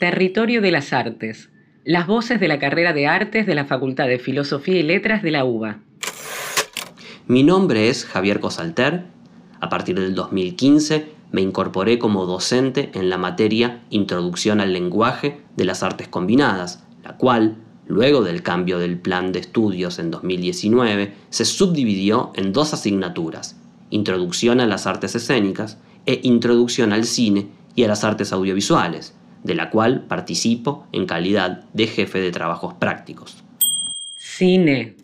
Territorio de las Artes. Las voces de la carrera de artes de la Facultad de Filosofía y Letras de la UBA. Mi nombre es Javier Cosalter. A partir del 2015 me incorporé como docente en la materia Introducción al lenguaje de las artes combinadas, la cual, luego del cambio del plan de estudios en 2019, se subdividió en dos asignaturas, Introducción a las artes escénicas e Introducción al cine y a las artes audiovisuales, de la cual participo en calidad de jefe de trabajos prácticos. Cine.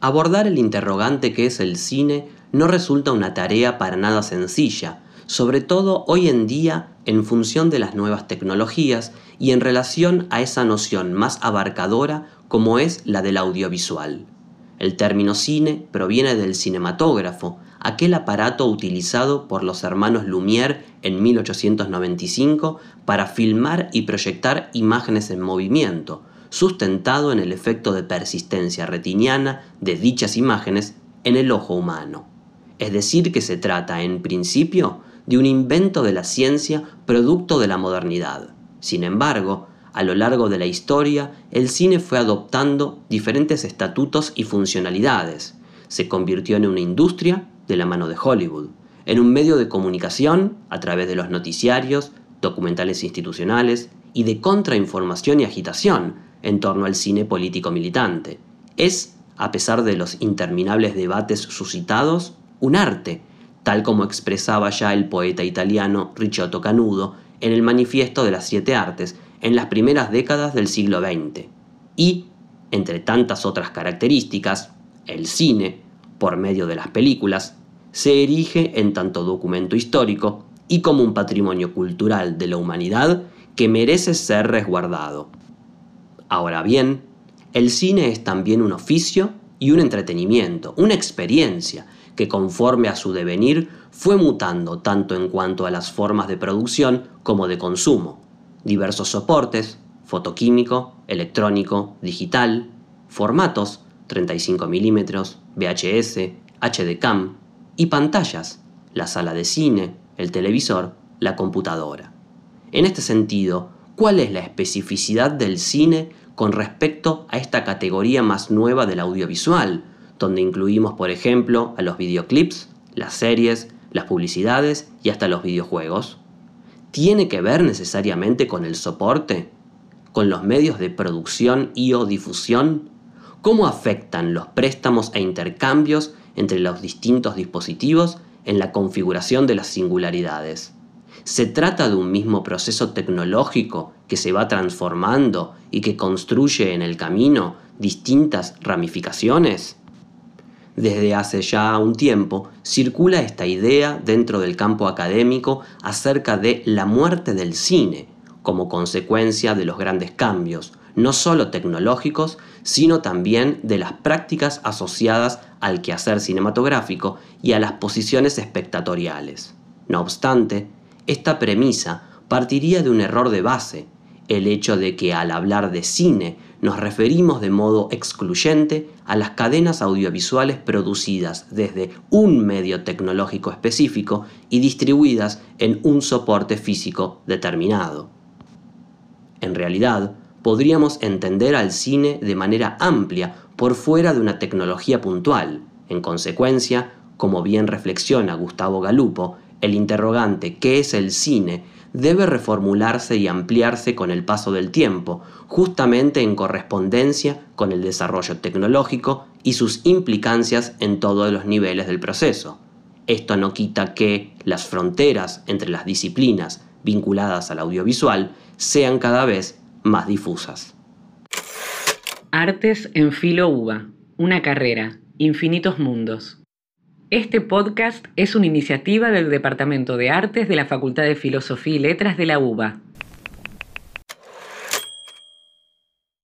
Abordar el interrogante que es el cine no resulta una tarea para nada sencilla, sobre todo hoy en día en función de las nuevas tecnologías y en relación a esa noción más abarcadora como es la del audiovisual. El término cine proviene del cinematógrafo, aquel aparato utilizado por los hermanos Lumière en 1895 para filmar y proyectar imágenes en movimiento, sustentado en el efecto de persistencia retiniana de dichas imágenes en el ojo humano. Es decir, que se trata, en principio, de un invento de la ciencia producto de la modernidad. Sin embargo, a lo largo de la historia, el cine fue adoptando diferentes estatutos y funcionalidades. Se convirtió en una industria de la mano de Hollywood, en un medio de comunicación a través de los noticiarios, documentales institucionales y de contrainformación y agitación en torno al cine político militante. Es, a pesar de los interminables debates suscitados, un arte, tal como expresaba ya el poeta italiano Ricciotto Canudo en el Manifiesto de las Siete Artes en las primeras décadas del siglo XX. Y, entre tantas otras características, el cine, por medio de las películas, se erige en tanto documento histórico y como un patrimonio cultural de la humanidad que merece ser resguardado. Ahora bien, el cine es también un oficio y un entretenimiento, una experiencia que conforme a su devenir fue mutando tanto en cuanto a las formas de producción como de consumo. Diversos soportes, fotoquímico, electrónico, digital, formatos, 35 mm, VHS, HDCAM y pantallas, la sala de cine, el televisor, la computadora. En este sentido, ¿cuál es la especificidad del cine con respecto a esta categoría más nueva del audiovisual, donde incluimos, por ejemplo, a los videoclips, las series, las publicidades y hasta los videojuegos? ¿Tiene que ver necesariamente con el soporte? ¿Con los medios de producción y o difusión? Cómo afectan los préstamos e intercambios entre los distintos dispositivos en la configuración de las singularidades. ¿Se trata de un mismo proceso tecnológico que se va transformando y que construye en el camino distintas ramificaciones? Desde hace ya un tiempo circula esta idea dentro del campo académico acerca de la muerte del cine como consecuencia de los grandes cambios, no solo tecnológicos, sino también de las prácticas asociadas al quehacer cinematográfico y a las posiciones espectatoriales. No obstante, esta premisa partiría de un error de base, el hecho de que al hablar de cine nos referimos de modo excluyente a las cadenas audiovisuales producidas desde un medio tecnológico específico y distribuidas en un soporte físico determinado. En realidad, podríamos entender al cine de manera amplia por fuera de una tecnología puntual. En consecuencia, como bien reflexiona Gustavo Galupo, el interrogante ¿qué es el cine? debe reformularse y ampliarse con el paso del tiempo, justamente en correspondencia con el desarrollo tecnológico y sus implicancias en todos los niveles del proceso. Esto no quita que las fronteras entre las disciplinas vinculadas al audiovisual sean cada vez más difusas. Artes en Filo UBA, una carrera, infinitos mundos. Este podcast es una iniciativa del Departamento de Artes de la Facultad de Filosofía y Letras de la UBA.